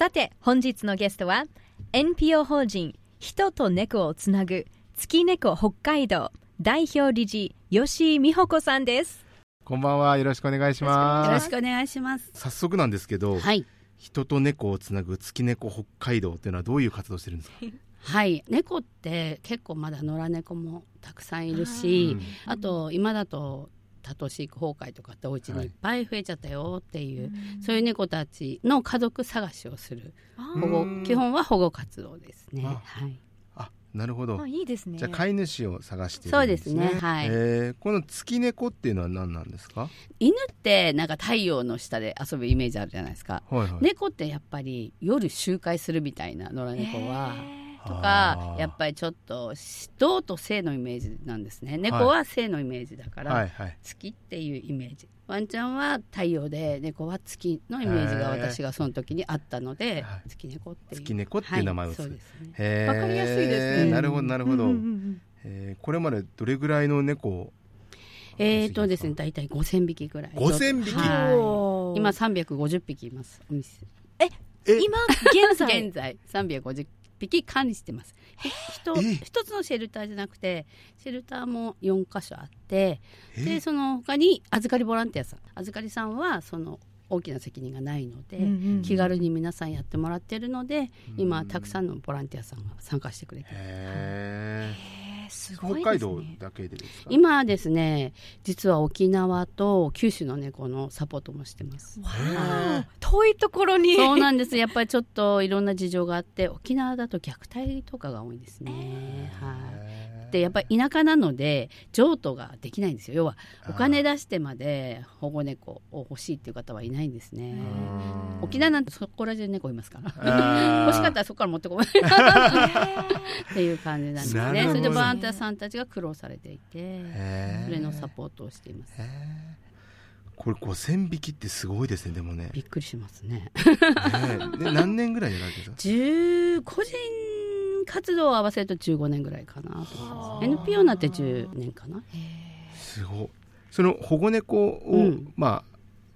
さて本日のゲストは NPO 法人人と猫をつなぐ月猫北海道代表理事吉井美穂子さんです。こんばんはよろしくお願いします。よろしくお願いします。早速なんですけど、はい。人と猫をつなぐ月猫北海道っていうのはどういう活動してるんですか？はい。猫って結構まだ野良猫もたくさんいるしあと今だと多頭飼育崩壊とかってお家にいっぱい増えちゃったよっていう、はい、そういう猫たちの家族探しをする保護基本は保護活動ですね。はいなるほど。いいですね。じゃあ飼い主を探して、ね、そうですね。はい。えー、この月猫っていうのは何なんですか？犬ってなんか太陽の下で遊ぶイメージあるじゃないですか。はいはい、猫ってやっぱり夜周回するみたいな野良猫は。とかやっぱりちょっと銅と性のイメージなんですね。猫は性のイメージだから、はい月っていうイメージ。ワンちゃんは太陽で猫は月のイメージが私がその時にあったので、月猫っていう。月猫っていう名前を、はい、そうですね。わかりやすいですね。なるほどなるほど、うんうんうん、えー、これまでどれぐらいの猫をえーとですね大体5000匹ぐらい。5000匹、はい、今350匹いますお店。え今現在？現在350匹管理してます。一つのシェルターじゃなくてシェルターも4箇所あってでその他に預かりボランティアさん。預かりさんはその大きな責任がないので、うんうんうん、気軽に皆さんやってもらってるので、今たくさんのボランティアさんが参加してくれてすごい、ね、北海道だけでですか？今ですね実は沖縄と九州の猫のサポートもしてます。遠いところに。そうなんです。やっぱりちょっといろんな事情があって沖縄だと虐待とかが多いですね。はいってやっぱり田舎なので譲渡ができないんですよ。要はお金出してまで保護猫を欲しいっていう方はいないんですね。沖縄なんてそこら中猫いますから。欲しかったらそこから持ってこない。っていう感じなんですね。それでボランティアさんたちが苦労されていてそれのサポートをしています。これ5000匹ってすごいですねでもね。びっくりしますね。ね何年ぐらいやられてるんですか？個人活動を合わせると15年ぐらいかなと NPO になって10年かな。すごい。その保護猫を、うん、ま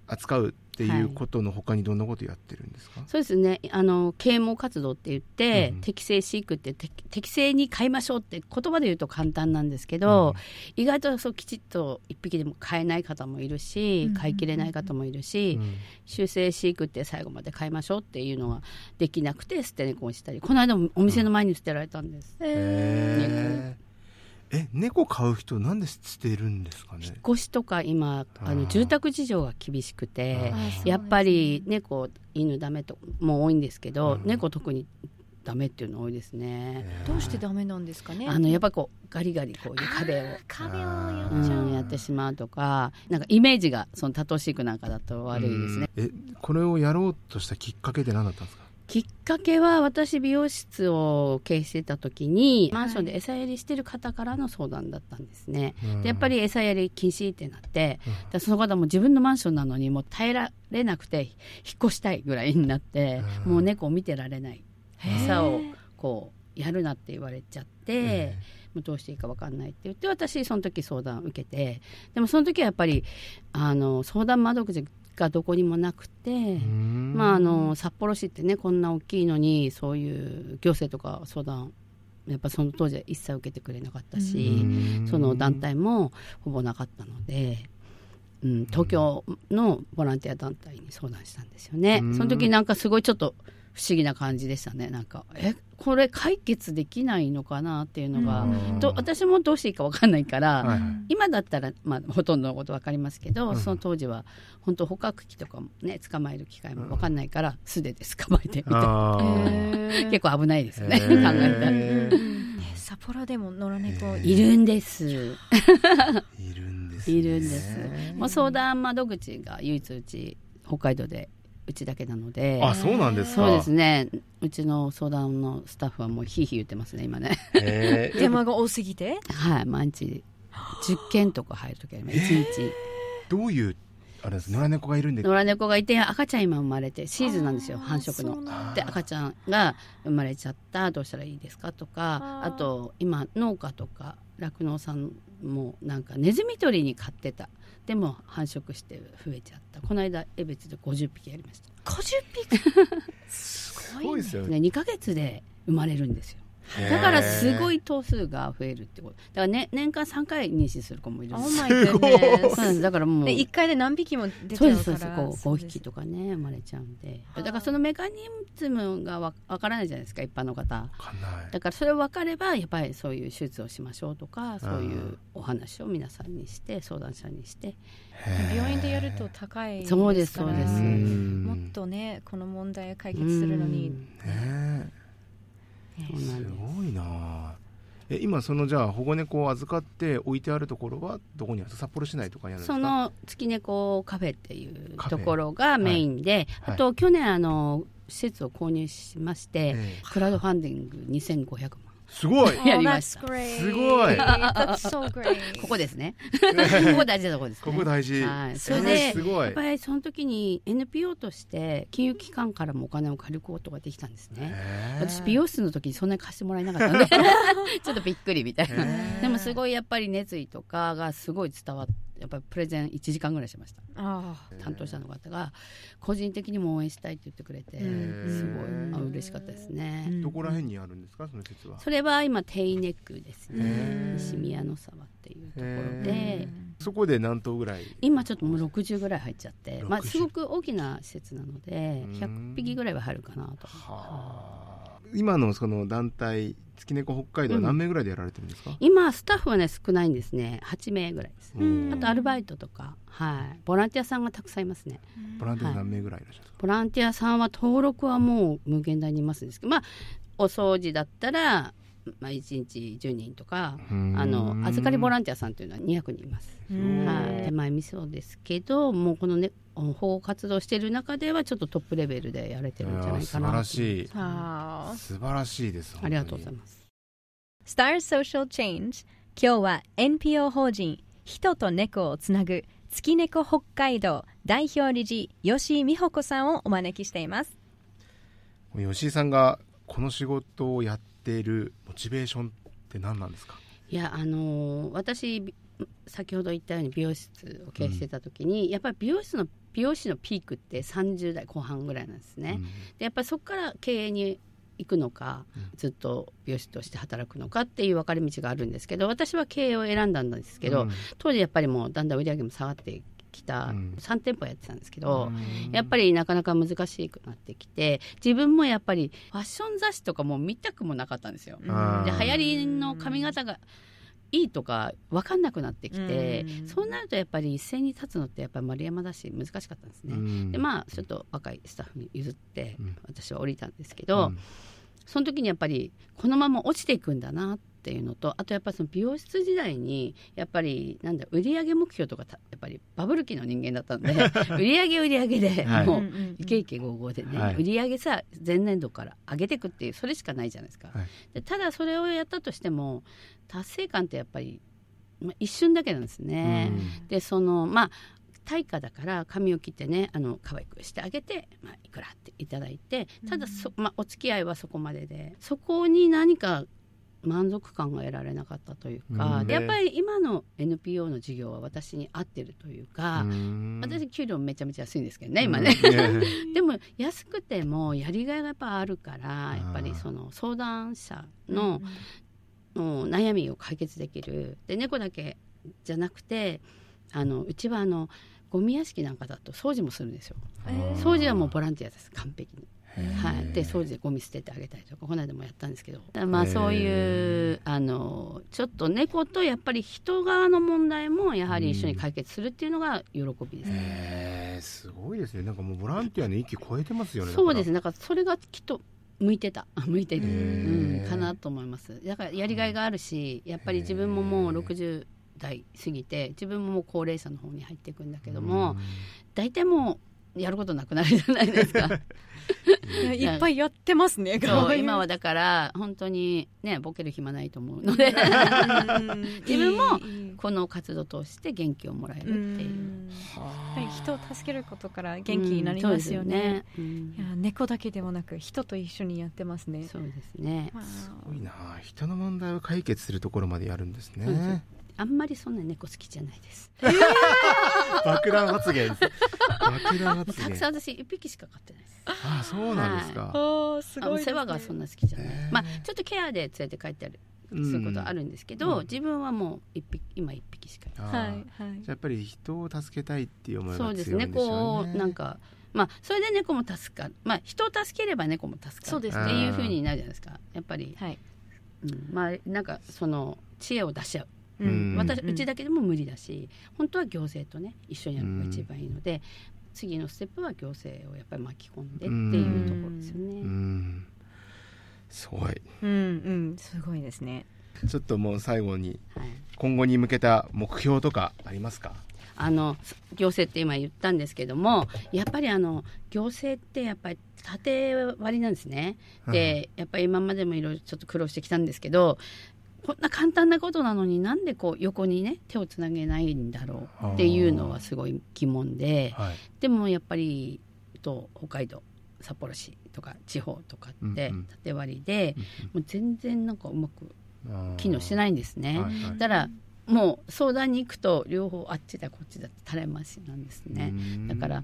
あ扱うっていうことのほかにどんなことやってるんですか、はい、そうですね。あの啓蒙活動って言って、うん、適正飼育って適正に飼いましょうって言葉で言うと簡単なんですけど、うん、意外とそうきちっと一匹でも飼えない方もいるし、飼いきれない方もいるし、うん、修正飼育って最後まで飼いましょうっていうのはできなくて捨て猫にしたりこの間もお店の前に捨てられたんです。へーえ猫飼う人なんで捨てるんですかね？引っ越しとか今あの住宅事情が厳しくてやっぱり猫犬ダメとも多いんですけど、うん、猫特にダメっていうの多いですね。どうしてダメなんですかね？あのやっぱこうガリガリこういう壁を壁をやっちゃう、うん、やってしまうとか、なんかイメージがその多頭飼育なんかだと悪いですね。えこれをやろうとしたきっかけって何だったんですか？きっかけは私美容室を経営してた時にマンションで餌やりしてる方からの相談だったんですね、はい、でやっぱり餌やり禁止ってなって、うん、その方も自分のマンションなのにもう耐えられなくて引っ越したいぐらいになって、うん、もう猫を見てられない。餌をこうやるなって言われちゃって。もうどうしていいか分かんないって言って私その時相談を受けてでもその時はやっぱりあの相談窓口がどこにもなくて、まあ、あの札幌市ってねこんな大きいのにそういう行政とか相談やっぱその当時は一切受けてくれなかったしその団体もほぼなかったので、うん、東京のボランティア団体に相談したんですよね。その時なんかすごいちょっと不思議な感じでしたね。なんかえこれ解決できないのかなっていうのが。と私もどうしていいか分かんないから、はい、今だったら、まあ、ほとんどのこと分かりますけど、うん、その当時は本当捕獲器とかもね捕まえる機会も分かんないから素手で捕まえてみたいな。結構危ないですよね考えたら。札幌でも野良猫いるんです。いるんです、いるんです。もう相談窓口が唯一うち北海道でうちだけなので。あそうなんですか。そうですね。うちの相談のスタッフはもうひいひい言ってますね今ね。電話 が多すぎて？はい毎日。10件とか入る時あります1日。どういうあれです野良猫がいるんで。野良猫がいて赤ちゃん今生まれてシーズンなんですよ繁殖の。だ。で赤ちゃんが生まれちゃったどうしたらいいですかとかあと今農家とか酪農さんもなんかネズミ捕りに飼ってた。でも繁殖して増えちゃった。この間江別で50匹やりました。50匹？す すごいですよね。ね2ヶ月で生まれるんですよだからすごい頭数が増えるってこと。だから、ね、年間3回妊娠する子もいるん Oh です。My そうなんです goodness だからもう。で1回で何匹も出ちそうゃうからですそうですこう5匹とかね生まれちゃうんで。だからそのメカニズムがわわからないじゃないですか一般の方。わかんない。だからそれを分かればやっぱりそういう手術をしましょうとかそういうお話を皆さんにして相談者にして。病院でやると高いそうですからそうです。うん。もっとねこの問題を解決するのに。うん。ねす。すごいな。え今そのじゃあ保護猫を預かって置いてあるところはどこにある？札幌市内とかにあるんですか？その月猫カフェっていうところがメインで、はい。あと去年あの施設を購入しまして、ええ。クラウドファンディング2500万すごい。Oh, やりまし great. すごい。That's so great. ここですね。ここ大事なところですね。ここ大事、はい、そえーれですごい。やっぱりその時に NPO として金融機関からもお金を借りることができたんですね。へー。私美容室の時にそんなに貸してもらえなかったんで。ちょっとびっくりみたいな。でもすごいやっぱり熱意とかがすごい伝わってやっぱりプレゼン1時間ぐらいしました。あ担当者の方が個人的にも応援したいって言ってくれてうん。すごいあ嬉しかったですね、うん。どこら辺にあるんですかその施設は？それは今テイネックですへねー西宮の沢っていうところへでそこで何頭ぐらい？今ちょっともう60ぐらい入っちゃって、まあ、60すごく大きな施設なのでうん。100匹ぐらいは入るかなと。はあ。今のその団体月猫北海道は何名ぐらいでやられてるんですか、今スタッフはね少ないんですね。8名ぐらいです。うんあとアルバイトとか、はい、ボランティアさんがたくさんいますね。ボランティア何名ぐらいいらっしゃるんですか、ボランティアさんは登録はもう無限大にいますんですけどまあお掃除だったら、まあ、1日10人とかうん。あの預かりボランティアさんというのは200人います。うん。はい、手前味噌ですけどもうこのね保護活動している中ではちょっとトップレベルでやれてるんじゃないかな素晴らしい。素晴らしいですありがとうございまます。Star Social Change 今日は NPO 法人人と猫をつなぐ月猫北海道代表理事吉井美穂子さんをお招きしています。す吉井さんがこの仕事をやっているモチベーションって何なんですか？いやあのー私び先ほど言ったように美容室を経営してた時に、やっぱり美容室の美容師のピークって30代後半ぐらいなんですね。でやっぱりそこから経営に行くのか、うん。ずっと美容師として働くのかっていう分かれ道があるんですけど私は経営を選んだんですけど、うん。当時やっぱりもうだんだん売り上げも下がってきた、うん。3店舗やってたんですけど、うん。やっぱりなかなか難しくなってきて自分もやっぱりファッション雑誌とかも見たくもなかったんですよ。で流行りの髪型がいいとか分かんなくなってきて、うん。そうなるとやっぱり一斉に立つのってやっぱり丸山だし難しかったんですね。うん。でまあちょっと若いスタッフに譲ってうん。私は降りたんですけど、うんその時にやっぱりこのまま落ちていくんだなっていうのとあとやっぱりその美容室時代にやっぱりなんだ売上目標とかたやっぱりバブル期の人間だったんで売上売上ではいもうイケイケゴーゴーでね、はい。売上さ前年度から上げていくっていうそれしかないじゃないですか。はい。でただそれをやったとしても達成感ってやっぱり、まあ、一瞬だけなんですね。でそのまあ対価だから髪を切ってねあの可愛くしてあげて、まあ、いくらっていただいてただそ、まあ、お付き合いはそこまででそこに何か満足感が得られなかったというか、うん。でやっぱり今の NPO の事業は私に合ってるというか、うん。私給料めちゃめちゃ安いんですけどね今ね、うん。でも安くてもやりがいがやっぱあるからやっぱりその相談者のの悩みを解決できる。で猫だけじゃなくてあのうちはあのゴミ屋敷なんかだと掃除もするんですよ。えー。掃除はもうボランティアです完璧に、はい、で掃除でゴミ捨ててあげたりとかこの間もやったんですけど。まあそういうあのちょっと猫とやっぱり人側の問題もやはり一緒に解決するっていうのが喜びですね、すごいですね。なんかもうボランティアの域超えてますよねそうですね。ねだから。それがきっと向いてた。向いてる、うん、かなと思います。だからやりがいがあるしやっぱり自分ももうへー。60代過ぎて自分ももう高齢者の方に入っていくんだけども大体もやることなくなるじゃないですか。いっぱいやってますね今はだから本当にねボケる暇ないと思うので。自分もこの活動を通して元気をもらえるっていう。人を助けることから元気になりますよね,、いや猫だけでもなく人と一緒にやってますね。そうですね、すごいな。人の問題を解決するところまでやるんですねあんまりそんな猫好きじゃないです。爆弾発言。爆弾発言。たくさん私一匹しか飼ってないです。ああ、そうなんですか。はい、すごい、ね、世話がそんな好きじゃない。まあちょっとケアで連れて帰ってある。することあるんですけど、うん、自分はもう一匹今一匹しかいない。はいはい。じゃやっぱり人を助けたいっていう思いが強いんですね。そうですね。こうなんか。まあ、それで猫も助かる、まあ、人を助ければ猫も助かるそうです、ね、っていうふうになるじゃないですかやっぱり、はいうん、まあなんかその知恵を出し合ううん、私うちだけでも無理だし本当は行政とね一緒にやるのが一番いいので、次のステップは行政をやっぱり巻き込んでっていうところですよね。すごい、うんうん、すごいですね。ちょっともう最後に、今後に向けた目標とかありますか？あの行政って今言ったんですけどもやっぱりあの行政ってやっぱり縦割りなんですね。で、やっぱり今までもいろいろちょっと苦労してきたんですけどこんな簡単なことなのになんでこう横にね手をつなげないんだろうっていうのはすごい疑問で、はい、でもやっぱりと北海道札幌市とか地方とかって縦割りで、もう全然なんかうまく機能してないんですね。だからもう相談に行くと両方あっちだこっちだって垂れ回しなんですね。だから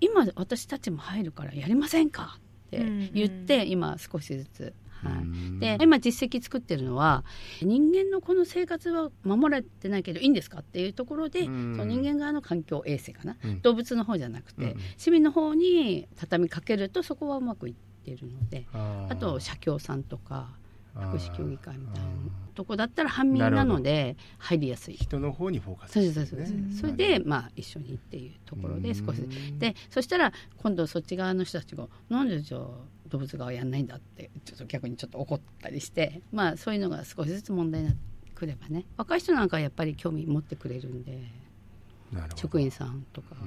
今私たちも入るからやりませんかって言って今少しずつはい、で今実績作ってるのは人間のこの生活は守られてないけどいいんですかっていうところで、その人間側の環境衛生かな、動物の方じゃなくて、市民の方に畳みかけるとそこはうまくいってるのであと社協さんとか福祉協議会みたいなとこだったら半民なので入りやすい。人の方にフォーカス、ね、そうそうそうそれでまあ一緒にっていうところで少しでそしたら今度そっち側の人たちがなんでじゃあ動物側やんないんだってちょっと逆にちょっと怒ったりしてまあそういうのが少しずつ問題になってくればね。若い人なんかはやっぱり興味持ってくれるんで職員さんとか。う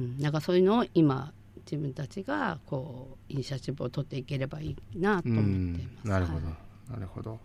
ん、なんかそういうのを今自分たちがこうイニシアチブを取っていければいいなと思っています。なるほど、はい、なるほど。わか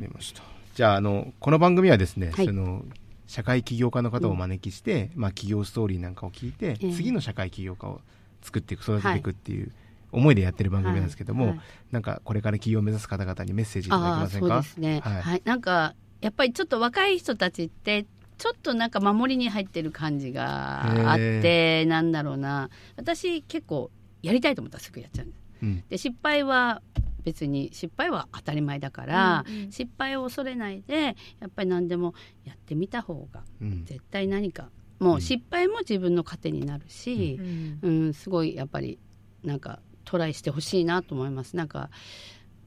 りました。じゃああのこの番組はですね、はい、その社会起業家の方をお招きして、うん、まあ企業ストーリーなんかを聞いて、えー、次の社会起業家を作っていく育てていくっていう思いでやってる番組なんですけども、はい。はい、なんかこれから起業を目指す方々にメッセージいただけませんか？そうですね、はい、はい、なんかやっぱりちょっと若い人たちってちょっとなんか守りに入ってる感じがあってなんだろうな。私結構やりたいと思ったらすぐやっちゃうんです。うん、で失敗は別に失敗は当たり前だから、うんうん、失敗を恐れないでやっぱり何でもやってみた方が絶対何かもう失敗も自分の糧になるし、うん、うん、すごいやっぱりなんかトライしてほしいなと思います。なんか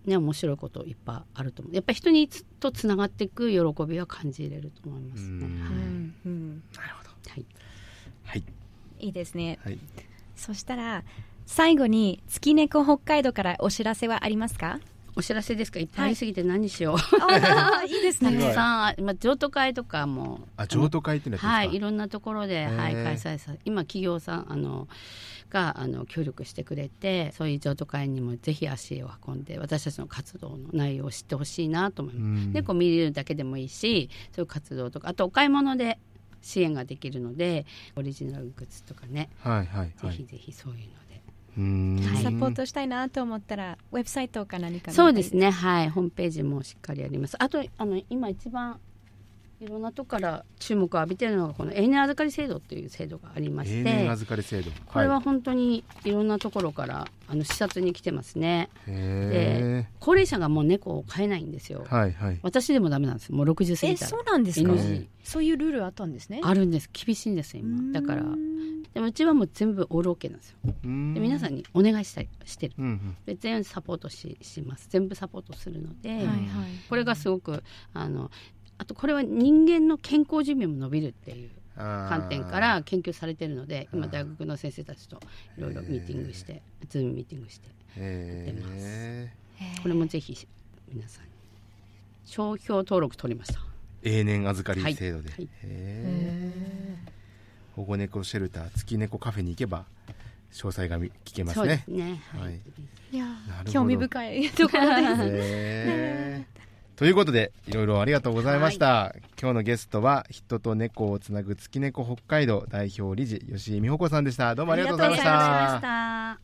ね面白いこといっぱいあると思う。やっぱり人にとつながっていく喜びは感じれると思いますね。はい、うん、なるほど、はい。はい、いいですね、はい、そしたら最後に月猫北海道からお知らせはありますか？お知らせですか？いっぱいありすぎて何しよう、はい、いいですね。たくさん、まあ、譲渡会とかも。あ譲渡会ってのははい。いろんなところで、はい、開催さ今企業さんあのがあの協力してくれてそういう譲渡会にもぜひ足を運んで私たちの活動の内容を知ってほしいなと思います。猫見るだけでもいいしそういう活動とかあとお買い物で支援ができるのでオリジナルグッズとかね、はいはい、はい、ぜひぜひそういうのサポートしたいなと思ったらウェブサイトか何かそうですね。はい。ホームページもしっかりあります。あとあの今一番いろんなとこから注目を浴びているのがこの永年預かり制度という制度がありまして永年預かり制度、これは本当にいろんなところからあの視察に来てますね。で高齢者がもう猫を飼えないんですよ、はいはい、私でもダメなんです。もう60過ぎたら。そうなんですか？そういうルールあったんですね。あるんです。厳しいんです今。だからでもうちはもう全部オールオッケーなんですよ。で皆さんにお願いしたいしてる、うんうん、で全部サポートしします。全部サポートするので、はいはい、これがすごくあのあとこれは人間の健康寿命も伸びるっていう観点から研究されてるので今大学の先生たちといろいろミーティングしてズームミーティングしてやってます。これもぜひ皆さんに商標登録取りました。永年預かり制度で、はい。はい、保護猫シェルター月猫カフェに行けば詳細が聞けますね。すね。はい。い。やなるほど興味深いところです。ということでいろいろありがとうございました、今日のゲストは人と猫をつなぐ月猫北海道代表理事吉井美穂子さんでした。どうもありがとうございました。